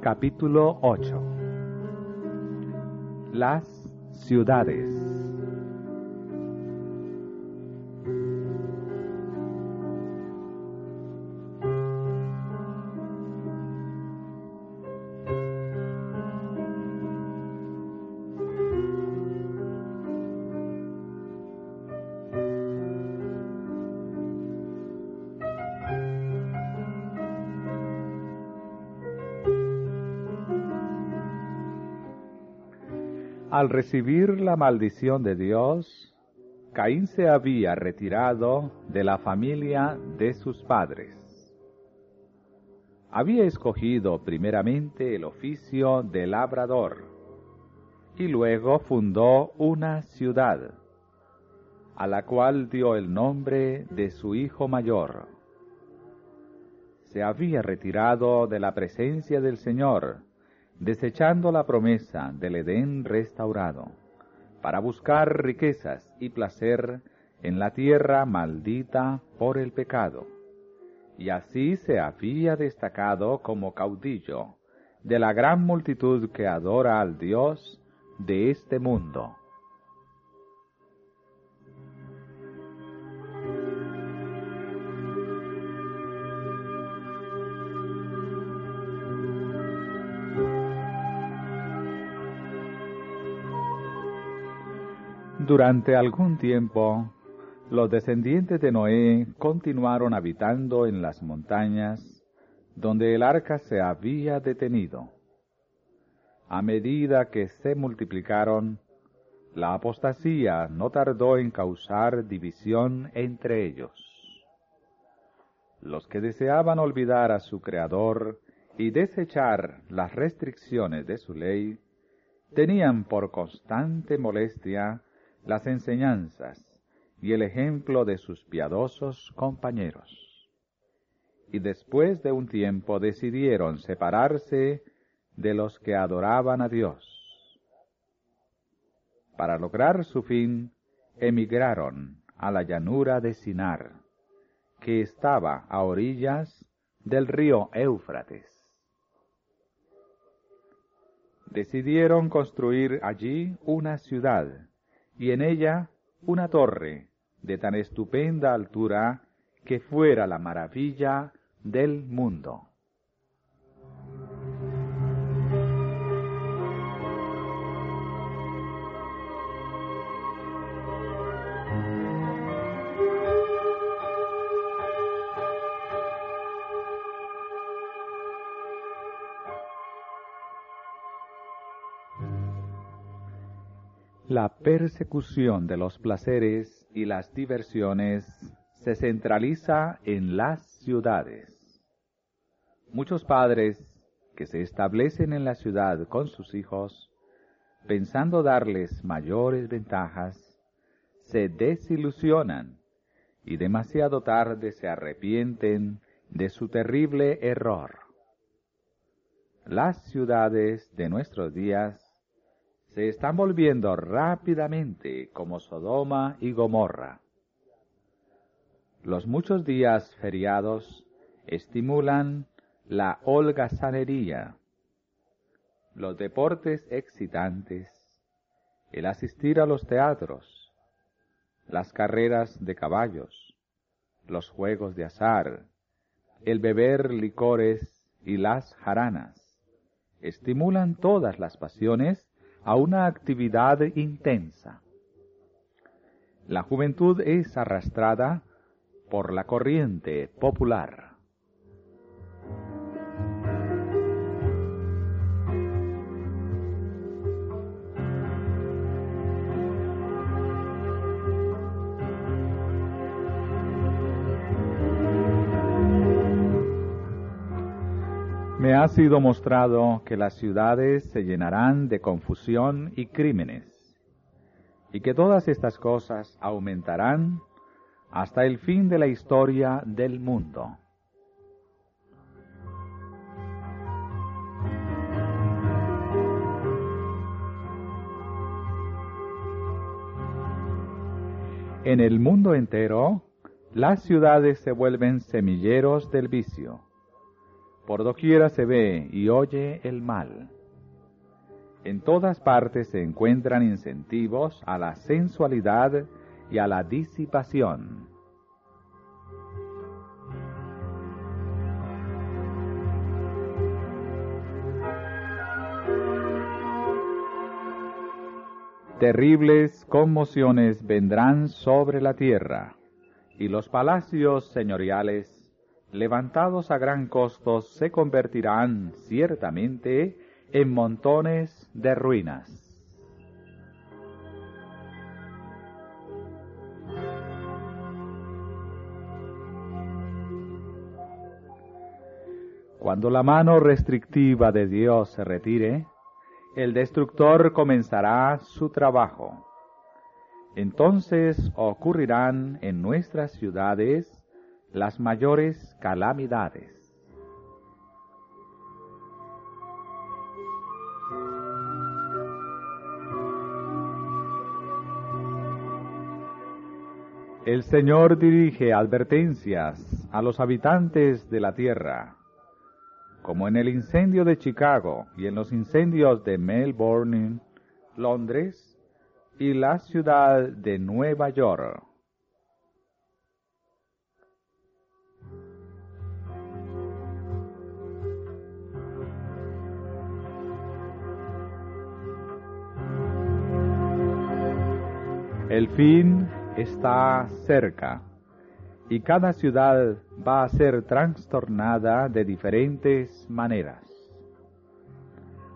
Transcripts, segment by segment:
Capítulo 8 Las ciudades Al recibir la maldición de Dios, Caín se había retirado de la familia de sus padres. Había escogido primeramente el oficio de labrador y luego fundó una ciudad, a la cual dio el nombre de su hijo mayor. Se había retirado de la presencia del Señor, desechando la promesa del Edén restaurado, para buscar riquezas y placer en la tierra maldita por el pecado. Y así se había destacado como caudillo de la gran multitud que adora al Dios de este mundo. Durante algún tiempo, los descendientes de Noé continuaron habitando en las montañas donde el arca se había detenido. A medida que se multiplicaron, la apostasía no tardó en causar división entre ellos. Los que deseaban olvidar a su Creador y desechar las restricciones de su ley, tenían por constante molestia las enseñanzas y el ejemplo de sus piadosos compañeros. Y después de un tiempo decidieron separarse de los que adoraban a Dios. Para lograr su fin, emigraron a la llanura de Sinar, que estaba a orillas del río Éufrates. Decidieron construir allí una ciudad y en ella una torre de tan estupenda altura que fuera la maravilla del mundo. La persecución de los placeres y las diversiones se centraliza en las ciudades. Muchos padres que se establecen en la ciudad con sus hijos, pensando darles mayores ventajas, se desilusionan y demasiado tarde se arrepienten de su terrible error. Las ciudades de nuestros días se están volviendo rápidamente como Sodoma y Gomorra. Los muchos días feriados estimulan la holgazanería, los deportes excitantes, el asistir a los teatros, las carreras de caballos, los juegos de azar, el beber licores y las jaranas, estimulan todas las pasiones a una actividad intensa. La juventud es arrastrada por la corriente popular. Ha sido mostrado que las ciudades se llenarán de confusión y crímenes, y que todas estas cosas aumentarán hasta el fin de la historia del mundo. En el mundo entero, las ciudades se vuelven semilleros del vicio. Por doquiera se ve y oye el mal. En todas partes se encuentran incentivos a la sensualidad y a la disipación. Terribles conmociones vendrán sobre la tierra, y los palacios señoriales, levantados a gran costo, se convertirán ciertamente en montones de ruinas. Cuando la mano restrictiva de Dios se retire, el destructor comenzará su trabajo. Entonces ocurrirán en nuestras ciudades las mayores calamidades. El Señor dirige advertencias a los habitantes de la tierra como en el incendio de Chicago y en los incendios de Melbourne, Londres y la ciudad de Nueva York. El fin está cerca y cada ciudad va a ser trastornada de diferentes maneras.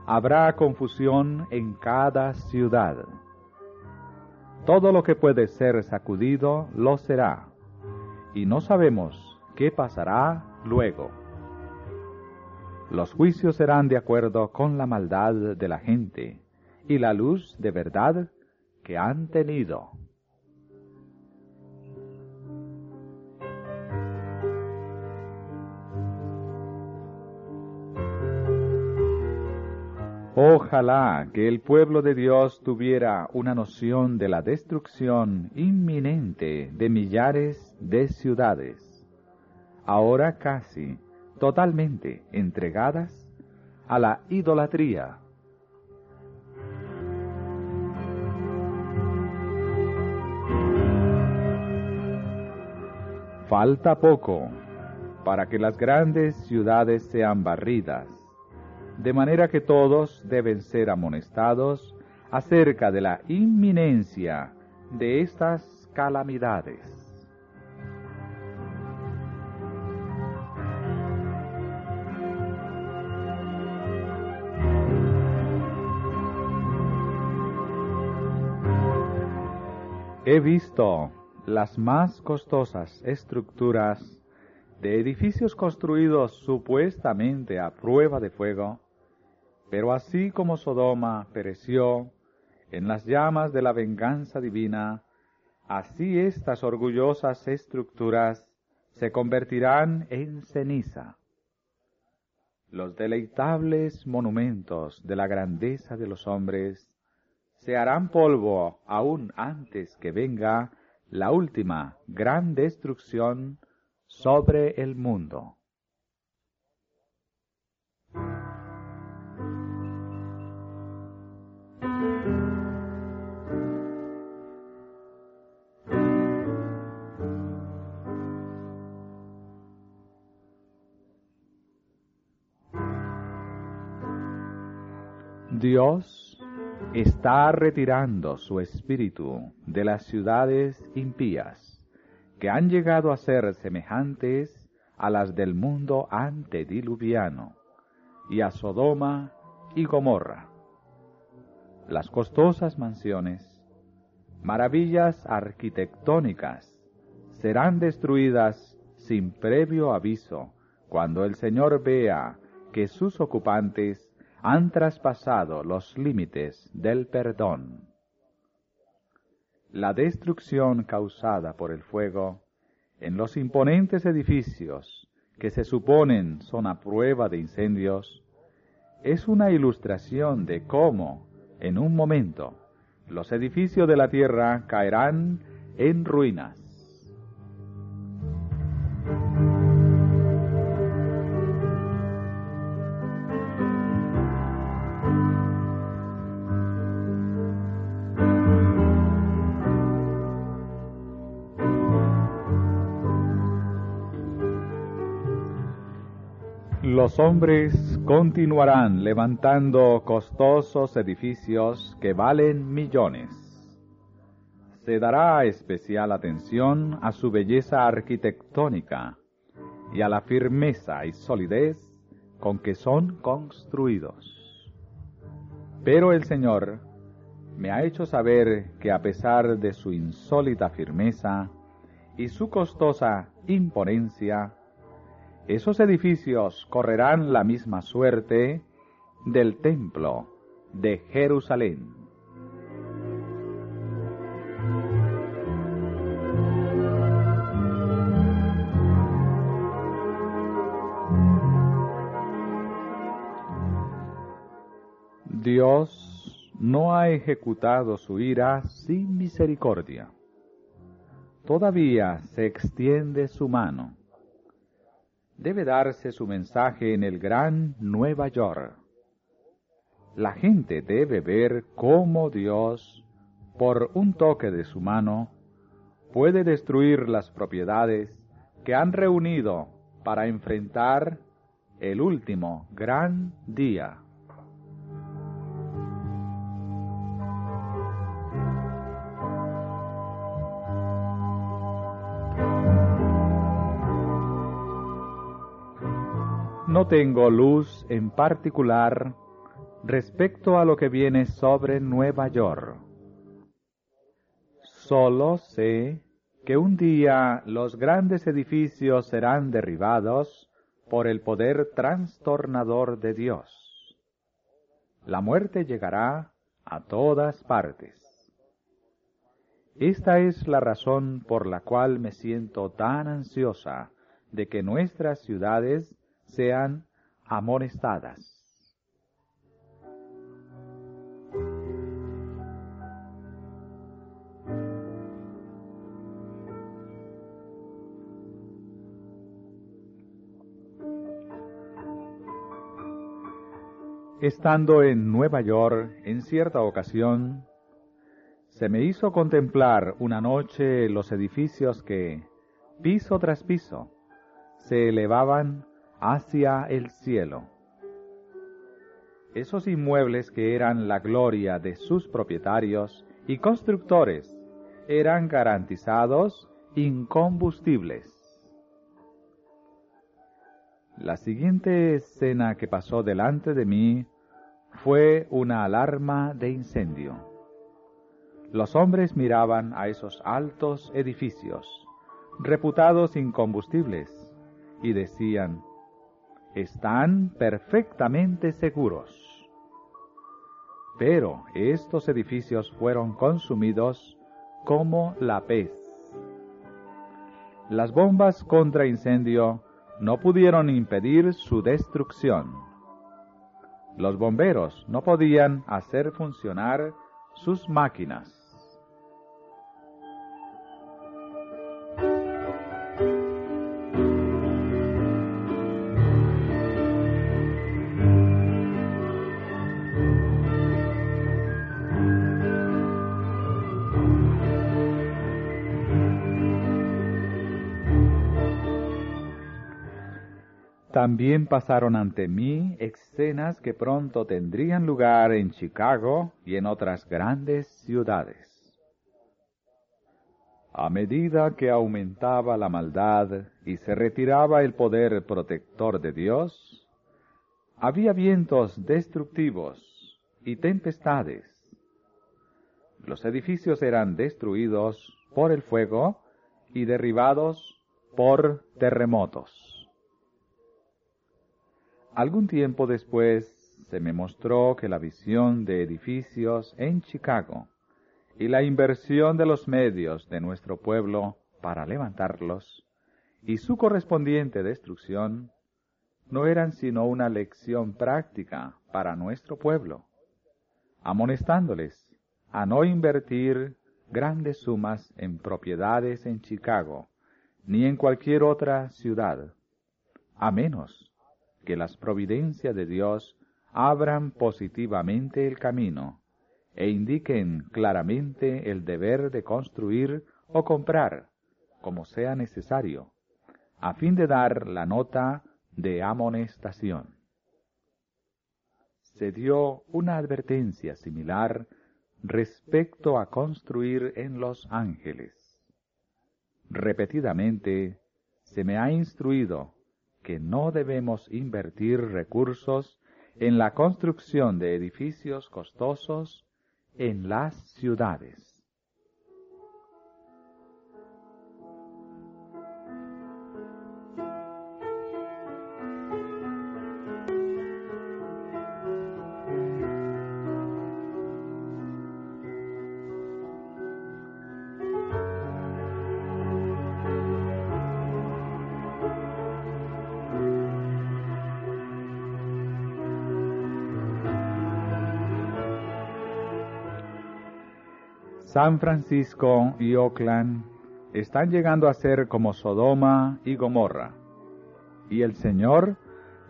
Habrá confusión en cada ciudad. Todo lo que puede ser sacudido lo será, y no sabemos qué pasará luego. Los juicios serán de acuerdo con la maldad de la gente y la luz de verdad que han tenido. Ojalá que el pueblo de Dios tuviera una noción de la destrucción inminente de millares de ciudades, ahora casi totalmente entregadas a la idolatría. Falta poco para que las grandes ciudades sean barridas de manera que todos deben ser amonestados acerca de la inminencia de estas calamidades. He visto las más costosas estructuras de edificios construidos supuestamente a prueba de fuego, pero así como Sodoma pereció en las llamas de la venganza divina, así estas orgullosas estructuras se convertirán en ceniza. Los deleitables monumentos de la grandeza de los hombres se harán polvo aún antes que venga la última gran destrucción sobre el mundo. Dios está retirando su espíritu de las ciudades impías que han llegado a ser semejantes a las del mundo antediluviano y a Sodoma y Gomorra. Las costosas mansiones, maravillas arquitectónicas, serán destruidas sin previo aviso cuando el Señor vea que sus ocupantes han traspasado los límites del perdón. La destrucción causada por el fuego en los imponentes edificios que se suponen son a prueba de incendios es una ilustración de cómo, en un momento, los edificios de la tierra caerán en ruinas los hombres continuarán levantando costosos edificios que valen millones. Se dará especial atención a su belleza arquitectónica y a la firmeza y solidez con que son construidos. Pero el Señor me ha hecho saber que a pesar de su insólita firmeza y su costosa imponencia, esos edificios correrán la misma suerte del templo de Jerusalén. Dios no ha ejecutado su ira sin misericordia. Todavía se extiende su mano debe darse su mensaje en el gran Nueva York. La gente debe ver cómo Dios, por un toque de su mano, puede destruir las propiedades que han reunido para enfrentar el último gran día. No tengo luz en particular respecto a lo que viene sobre Nueva York. Solo sé que un día los grandes edificios serán derribados por el poder trastornador de Dios. La muerte llegará a todas partes. Esta es la razón por la cual me siento tan ansiosa de que nuestras ciudades sean amonestadas. Estando en Nueva York en cierta ocasión, se me hizo contemplar una noche los edificios que, piso tras piso, se elevaban hacia el cielo. Esos inmuebles que eran la gloria de sus propietarios y constructores eran garantizados incombustibles. La siguiente escena que pasó delante de mí fue una alarma de incendio. Los hombres miraban a esos altos edificios, reputados incombustibles, y decían, están perfectamente seguros. Pero estos edificios fueron consumidos como la pez. Las bombas contra incendio no pudieron impedir su destrucción. Los bomberos no podían hacer funcionar sus máquinas. También pasaron ante mí escenas que pronto tendrían lugar en Chicago y en otras grandes ciudades. A medida que aumentaba la maldad y se retiraba el poder protector de Dios, había vientos destructivos y tempestades. Los edificios eran destruidos por el fuego y derribados por terremotos Algún tiempo después se me mostró que la visión de edificios en Chicago y la inversión de los medios de nuestro pueblo para levantarlos y su correspondiente destrucción no eran sino una lección práctica para nuestro pueblo, amonestándoles a no invertir grandes sumas en propiedades en Chicago ni en cualquier otra ciudad, a menos que las providencias de Dios abran positivamente el camino e indiquen claramente el deber de construir o comprar, como sea necesario, a fin de dar la nota de amonestación. Se dio una advertencia similar respecto a construir en Los Ángeles. Repetidamente se me ha instruido que no debemos invertir recursos en la construcción de edificios costosos en las ciudades. San Francisco y Oakland están llegando a ser como Sodoma y Gomorra, y el Señor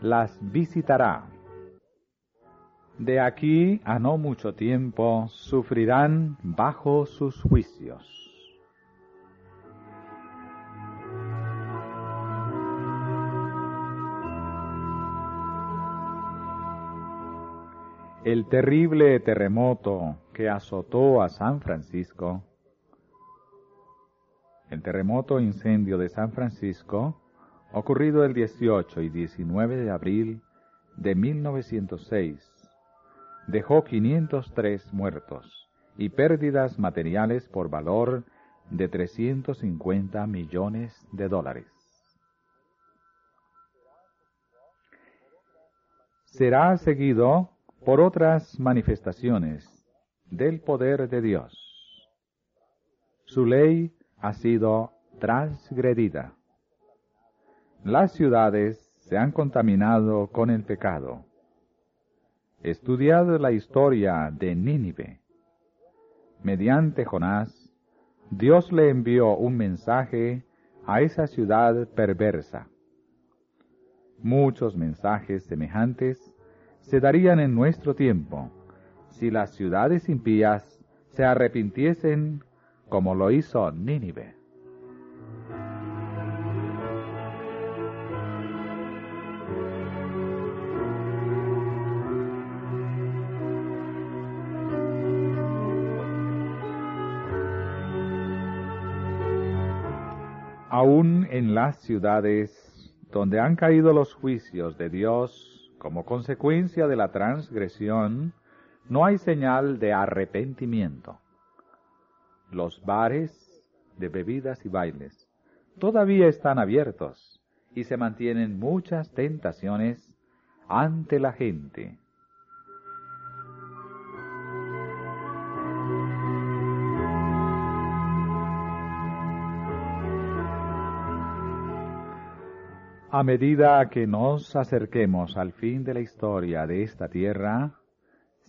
las visitará. De aquí a no mucho tiempo sufrirán bajo sus juicios. El terrible terremoto que azotó a San Francisco, el terremoto incendio de San Francisco, ocurrido el 18 y 19 de abril de 1906, dejó 503 muertos y pérdidas materiales por valor de 350 millones de dólares. Será seguido por otras manifestaciones del poder de Dios. Su ley ha sido transgredida. Las ciudades se han contaminado con el pecado. Estudiad la historia de Nínive. Mediante Jonás, Dios le envió un mensaje a esa ciudad perversa. Muchos mensajes semejantes se darían en nuestro tiempo si las ciudades impías se arrepintiesen como lo hizo Nínive. Aún en las ciudades donde han caído los juicios de Dios como consecuencia de la transgresión, no hay señal de arrepentimiento. Los bares de bebidas y bailes todavía están abiertos y se mantienen muchas tentaciones ante la gente. A medida que nos acerquemos al fin de la historia de esta tierra,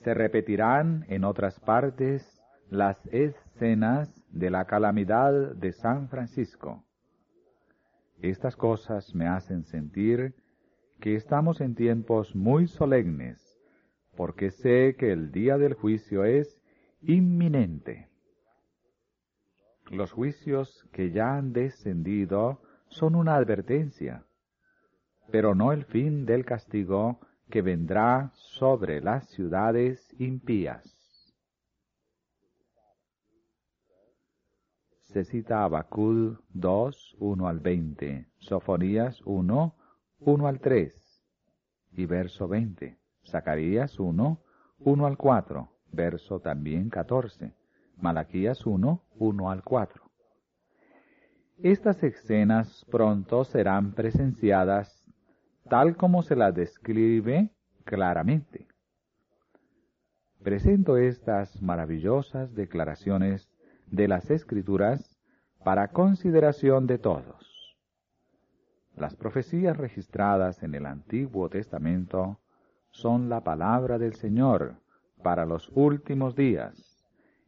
se repetirán en otras partes las escenas de la calamidad de San Francisco. Estas cosas me hacen sentir que estamos en tiempos muy solemnes, porque sé que el día del juicio es inminente. Los juicios que ya han descendido son una advertencia, pero no el fin del castigo que vendrá sobre las ciudades impías. Se cita Abacud 2, 1 al 20, Sofonías 1, 1 al 3 y verso 20, Zacarías 1, 1 al 4, verso también 14, Malaquías 1, 1 al 4. Estas escenas pronto serán presenciadas tal como se la describe claramente. Presento estas maravillosas declaraciones de las Escrituras para consideración de todos. Las profecías registradas en el Antiguo Testamento son la palabra del Señor para los últimos días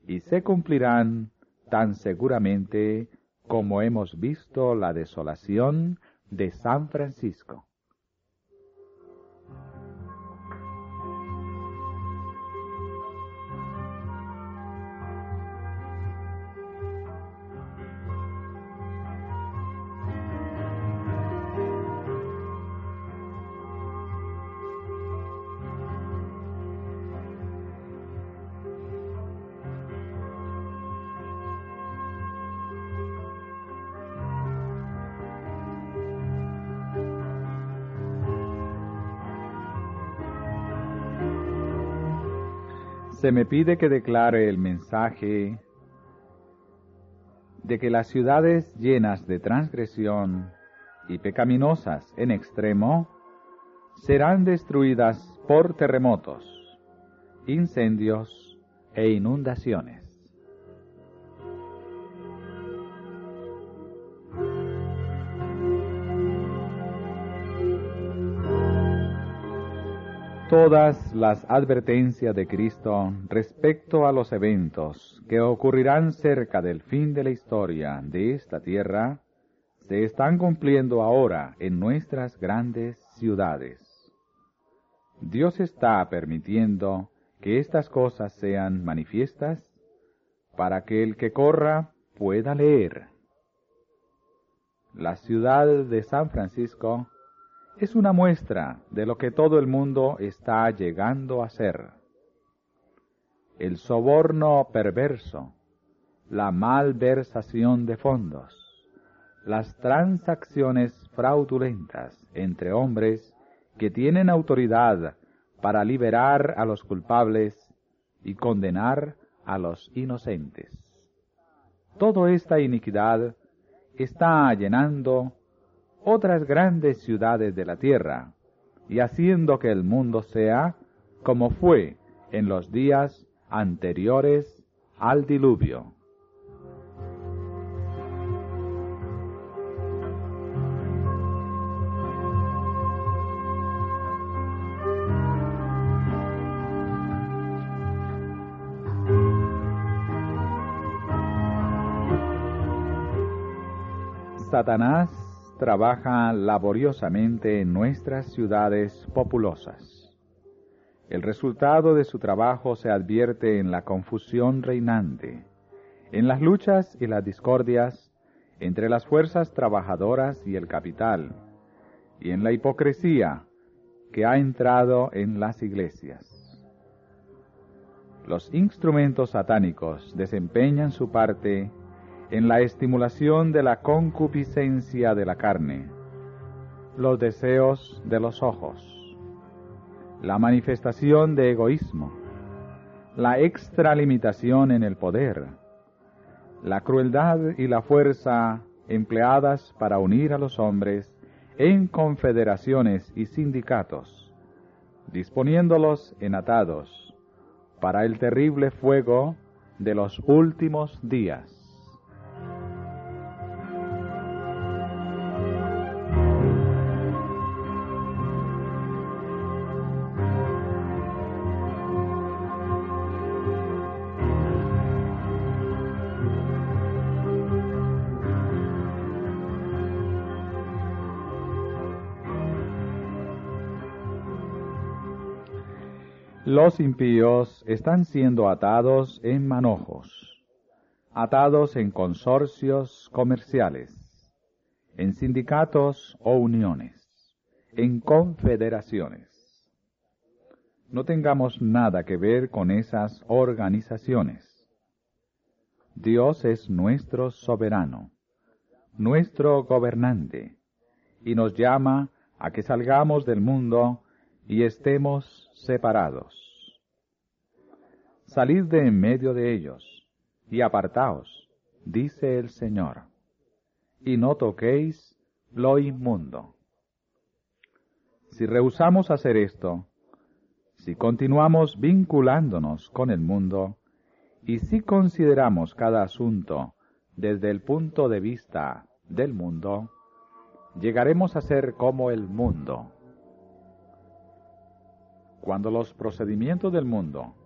y se cumplirán tan seguramente como hemos visto la desolación de San Francisco. Se me pide que declare el mensaje de que las ciudades llenas de transgresión y pecaminosas en extremo serán destruidas por terremotos, incendios e inundaciones. Todas las advertencias de Cristo respecto a los eventos que ocurrirán cerca del fin de la historia de esta tierra se están cumpliendo ahora en nuestras grandes ciudades. Dios está permitiendo que estas cosas sean manifiestas para que el que corra pueda leer. La ciudad de San Francisco es una muestra de lo que todo el mundo está llegando a ser. El soborno perverso, la malversación de fondos, las transacciones fraudulentas entre hombres que tienen autoridad para liberar a los culpables y condenar a los inocentes. Toda esta iniquidad está llenando otras grandes ciudades de la tierra, y haciendo que el mundo sea como fue en los días anteriores al diluvio. Satanás trabaja laboriosamente en nuestras ciudades populosas. El resultado de su trabajo se advierte en la confusión reinante, en las luchas y las discordias entre las fuerzas trabajadoras y el capital, y en la hipocresía que ha entrado en las iglesias. Los instrumentos satánicos desempeñan su parte en la estimulación de la concupiscencia de la carne, los deseos de los ojos, la manifestación de egoísmo, la extralimitación en el poder, la crueldad y la fuerza empleadas para unir a los hombres en confederaciones y sindicatos, disponiéndolos en atados para el terrible fuego de los últimos días. Los impíos están siendo atados en manojos, atados en consorcios comerciales, en sindicatos o uniones, en confederaciones. No tengamos nada que ver con esas organizaciones. Dios es nuestro soberano, nuestro gobernante, y nos llama a que salgamos del mundo y estemos separados Salid de en medio de ellos, y apartaos, dice el Señor, y no toquéis lo inmundo. Si rehusamos hacer esto, si continuamos vinculándonos con el mundo, y si consideramos cada asunto desde el punto de vista del mundo, llegaremos a ser como el mundo. Cuando los procedimientos del mundo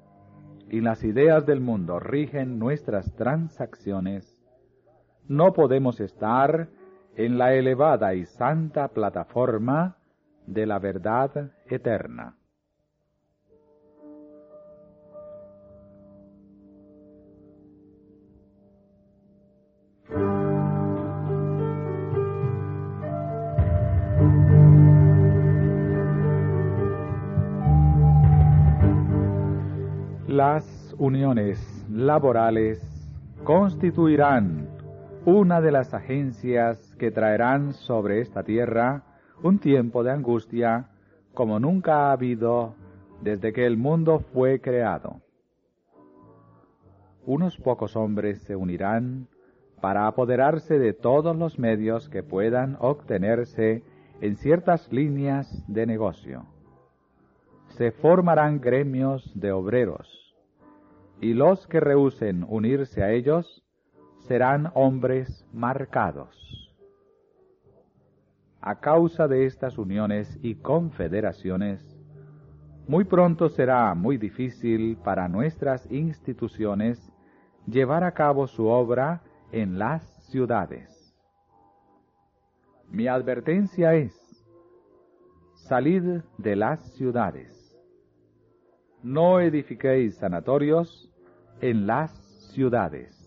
y las ideas del mundo rigen nuestras transacciones, no podemos estar en la elevada y santa plataforma de la verdad eterna. Las uniones laborales constituirán una de las agencias que traerán sobre esta tierra un tiempo de angustia como nunca ha habido desde que el mundo fue creado. Unos pocos hombres se unirán para apoderarse de todos los medios que puedan obtenerse en ciertas líneas de negocio. Se formarán gremios de obreros y los que rehúsen unirse a ellos serán hombres marcados. A causa de estas uniones y confederaciones, muy pronto será muy difícil para nuestras instituciones llevar a cabo su obra en las ciudades. Mi advertencia es, salid de las ciudades. No edifiquéis sanatorios en las ciudades.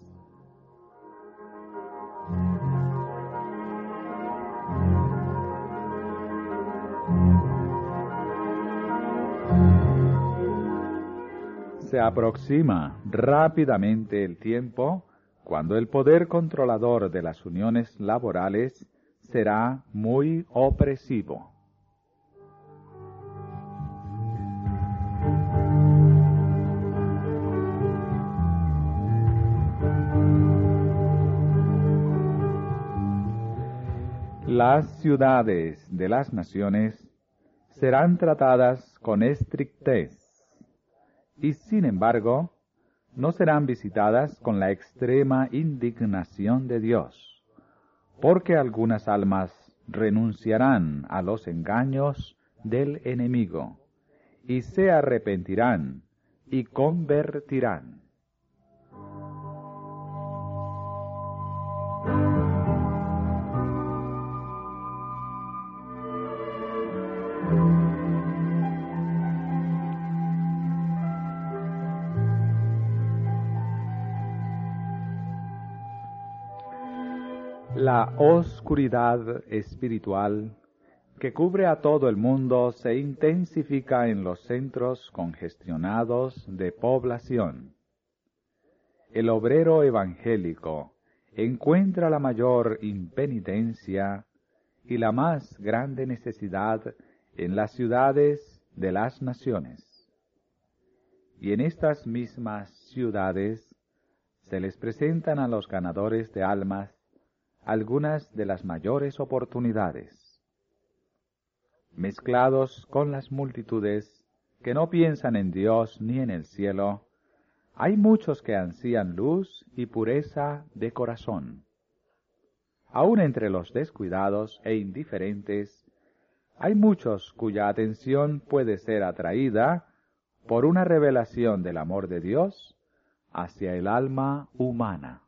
Se aproxima rápidamente el tiempo cuando el poder controlador de las uniones laborales será muy opresivo. Las ciudades de las naciones serán tratadas con estrictez y sin embargo no serán visitadas con la extrema indignación de Dios, porque algunas almas renunciarán a los engaños del enemigo y se arrepentirán y convertirán. La oscuridad espiritual que cubre a todo el mundo se intensifica en los centros congestionados de población. El obrero evangélico encuentra la mayor impenitencia y la más grande necesidad en las ciudades de las naciones. Y en estas mismas ciudades se les presentan a los ganadores de almas algunas de las mayores oportunidades. Mezclados con las multitudes que no piensan en Dios ni en el cielo, hay muchos que ansían luz y pureza de corazón. Aun entre los descuidados e indiferentes, hay muchos cuya atención puede ser atraída por una revelación del amor de Dios hacia el alma humana.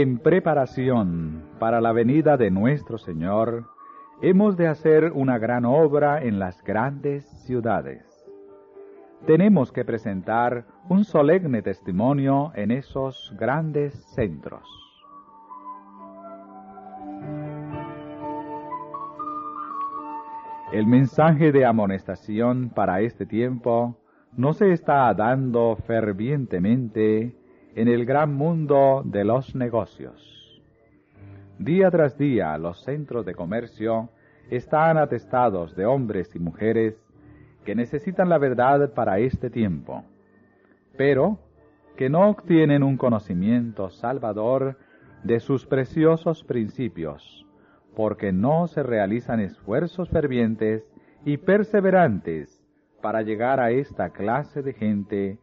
En preparación para la venida de nuestro Señor, hemos de hacer una gran obra en las grandes ciudades. Tenemos que presentar un solemne testimonio en esos grandes centros. El mensaje de amonestación para este tiempo no se está dando fervientemente en el gran mundo de los negocios. Día tras día los centros de comercio están atestados de hombres y mujeres que necesitan la verdad para este tiempo, pero que no obtienen un conocimiento salvador de sus preciosos principios, porque no se realizan esfuerzos fervientes y perseverantes para llegar a esta clase de gente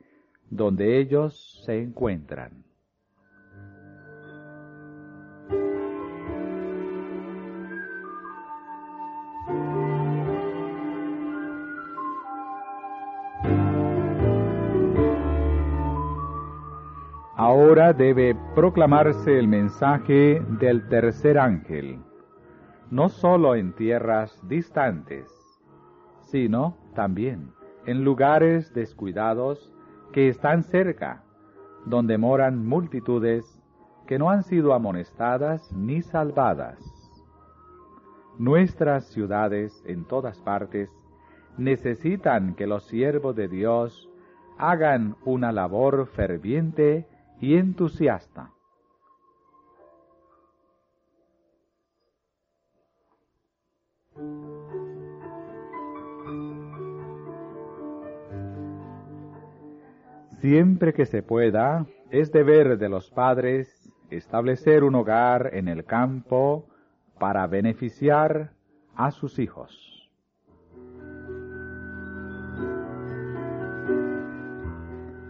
donde ellos se encuentran. Ahora debe proclamarse el mensaje del tercer ángel, no sólo en tierras distantes, sino también en lugares descuidados que están cerca, donde moran multitudes que no han sido amonestadas ni salvadas. Nuestras ciudades en todas partes necesitan que los siervos de Dios hagan una labor ferviente y entusiasta. Siempre que se pueda, es deber de los padres establecer un hogar en el campo para beneficiar a sus hijos.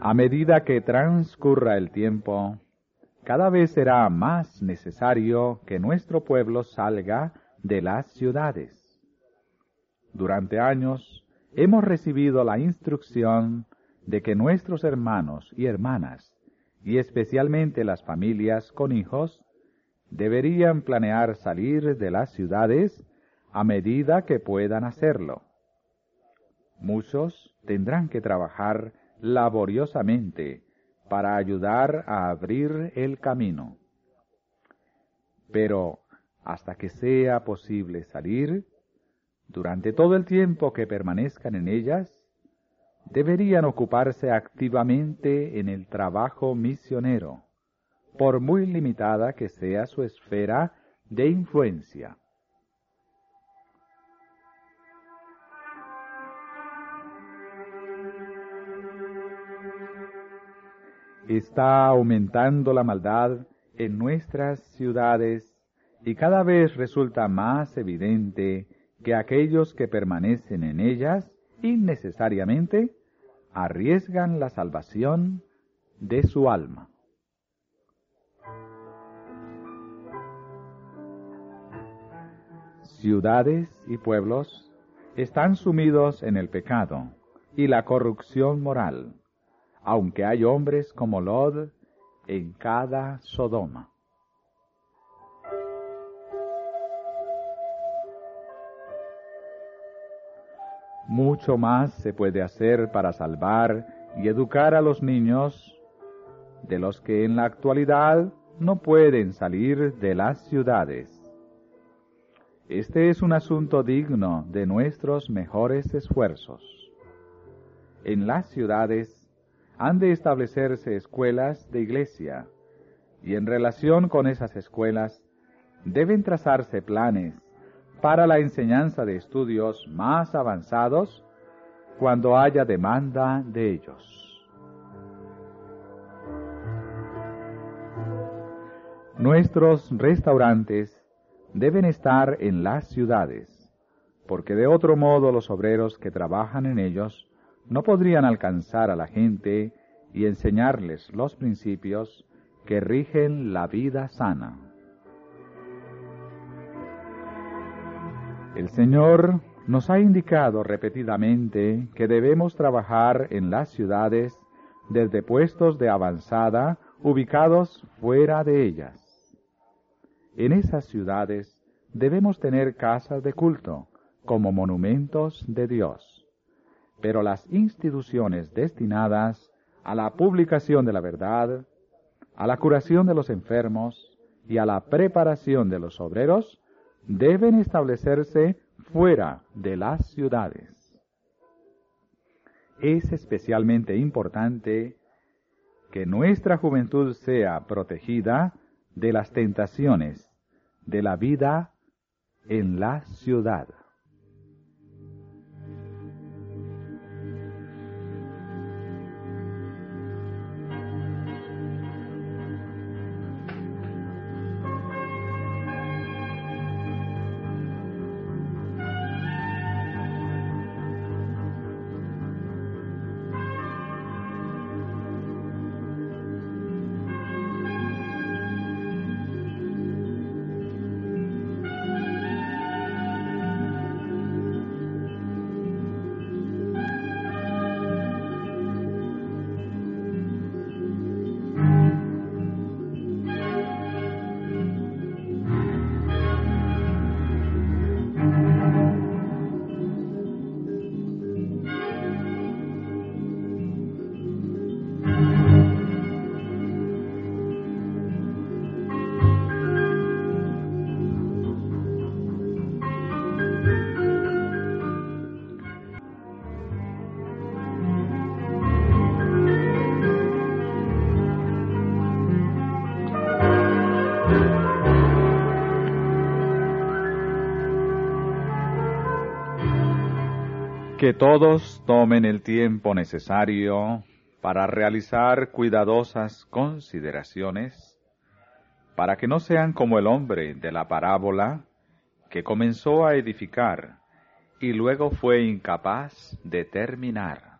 A medida que transcurra el tiempo, cada vez será más necesario que nuestro pueblo salga de las ciudades. Durante años hemos recibido la instrucción de que nuestros hermanos y hermanas, y especialmente las familias con hijos, deberían planear salir de las ciudades a medida que puedan hacerlo. Muchos tendrán que trabajar laboriosamente para ayudar a abrir el camino. Pero hasta que sea posible salir, durante todo el tiempo que permanezcan en ellas, deberían ocuparse activamente en el trabajo misionero, por muy limitada que sea su esfera de influencia. Está aumentando la maldad en nuestras ciudades y cada vez resulta más evidente que aquellos que permanecen en ellas innecesariamente arriesgan la salvación de su alma. Ciudades y pueblos están sumidos en el pecado y la corrupción moral, aunque hay hombres como Lod en cada Sodoma. Mucho más se puede hacer para salvar y educar a los niños de los que en la actualidad no pueden salir de las ciudades. Este es un asunto digno de nuestros mejores esfuerzos. En las ciudades han de establecerse escuelas de iglesia y en relación con esas escuelas deben trazarse planes para la enseñanza de estudios más avanzados cuando haya demanda de ellos. Nuestros restaurantes deben estar en las ciudades, porque de otro modo los obreros que trabajan en ellos no podrían alcanzar a la gente y enseñarles los principios que rigen la vida sana. El Señor nos ha indicado repetidamente que debemos trabajar en las ciudades desde puestos de avanzada ubicados fuera de ellas. En esas ciudades debemos tener casas de culto como monumentos de Dios, pero las instituciones destinadas a la publicación de la verdad, a la curación de los enfermos y a la preparación de los obreros deben establecerse fuera de las ciudades. Es especialmente importante que nuestra juventud sea protegida de las tentaciones de la vida en la ciudad. Que todos tomen el tiempo necesario para realizar cuidadosas consideraciones, para que no sean como el hombre de la parábola que comenzó a edificar y luego fue incapaz de terminar.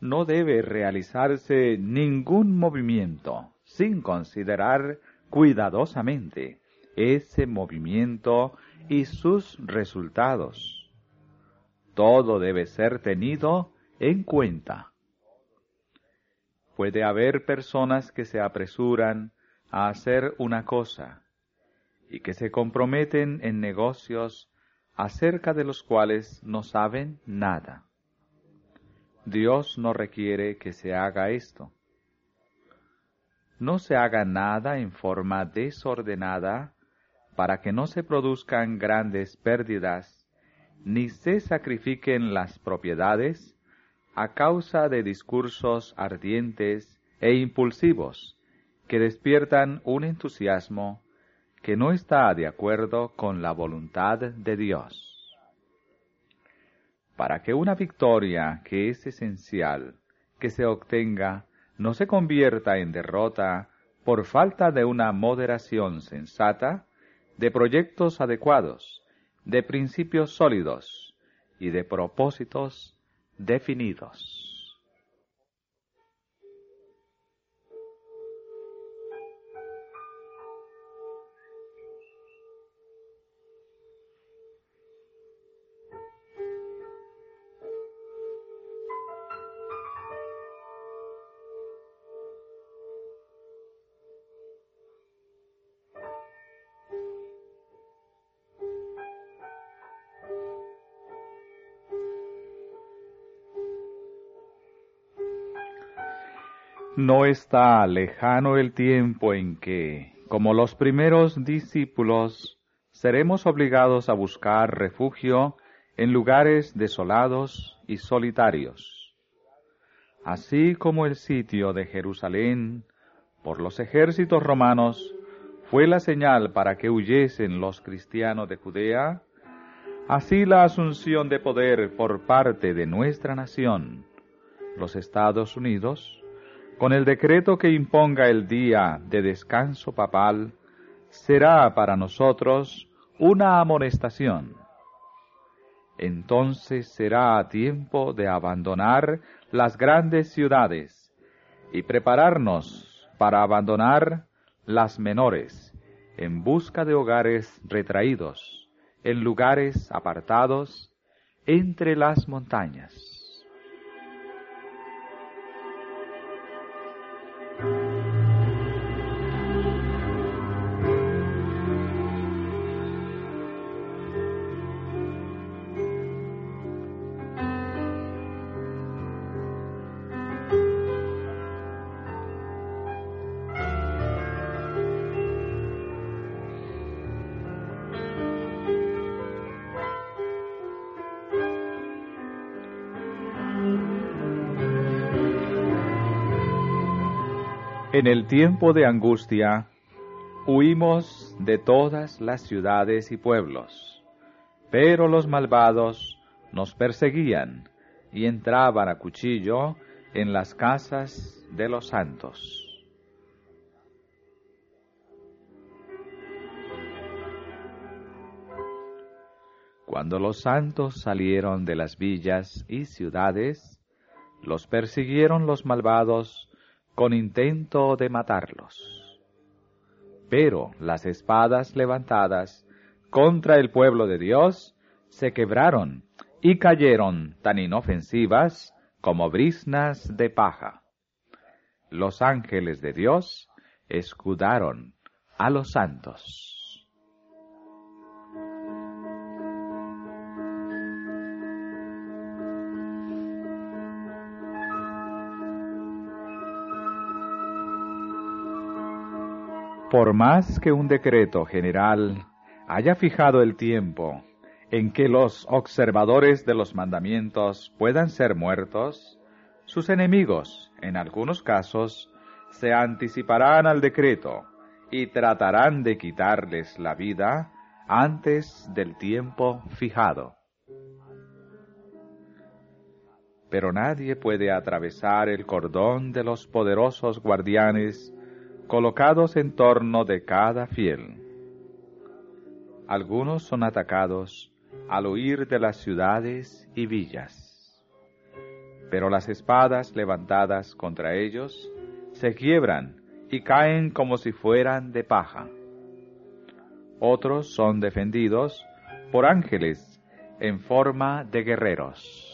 No debe realizarse ningún movimiento sin considerar cuidadosamente ese movimiento y sus resultados todo debe ser tenido en cuenta. Puede haber personas que se apresuran a hacer una cosa y que se comprometen en negocios acerca de los cuales no saben nada. Dios no requiere que se haga esto. No se haga nada en forma desordenada para que no se produzcan grandes pérdidas ni se sacrifiquen las propiedades a causa de discursos ardientes e impulsivos que despiertan un entusiasmo que no está de acuerdo con la voluntad de Dios. Para que una victoria que es esencial que se obtenga no se convierta en derrota por falta de una moderación sensata, de proyectos adecuados, de principios sólidos y de propósitos definidos. No está lejano el tiempo en que, como los primeros discípulos, seremos obligados a buscar refugio en lugares desolados y solitarios. Así como el sitio de Jerusalén por los ejércitos romanos fue la señal para que huyesen los cristianos de Judea, así la asunción de poder por parte de nuestra nación, los Estados Unidos, con el decreto que imponga el día de descanso papal, será para nosotros una amonestación. Entonces será tiempo de abandonar las grandes ciudades y prepararnos para abandonar las menores en busca de hogares retraídos, en lugares apartados entre las montañas. En el tiempo de angustia, huimos de todas las ciudades y pueblos, pero los malvados nos perseguían y entraban a cuchillo en las casas de los santos. Cuando los santos salieron de las villas y ciudades, los persiguieron los malvados con intento de matarlos. Pero las espadas levantadas contra el pueblo de Dios se quebraron y cayeron tan inofensivas como brisnas de paja. Los ángeles de Dios escudaron a los santos. Por más que un decreto general haya fijado el tiempo en que los observadores de los mandamientos puedan ser muertos, sus enemigos, en algunos casos, se anticiparán al decreto y tratarán de quitarles la vida antes del tiempo fijado. Pero nadie puede atravesar el cordón de los poderosos guardianes colocados en torno de cada fiel. Algunos son atacados al huir de las ciudades y villas, pero las espadas levantadas contra ellos se quiebran y caen como si fueran de paja. Otros son defendidos por ángeles en forma de guerreros.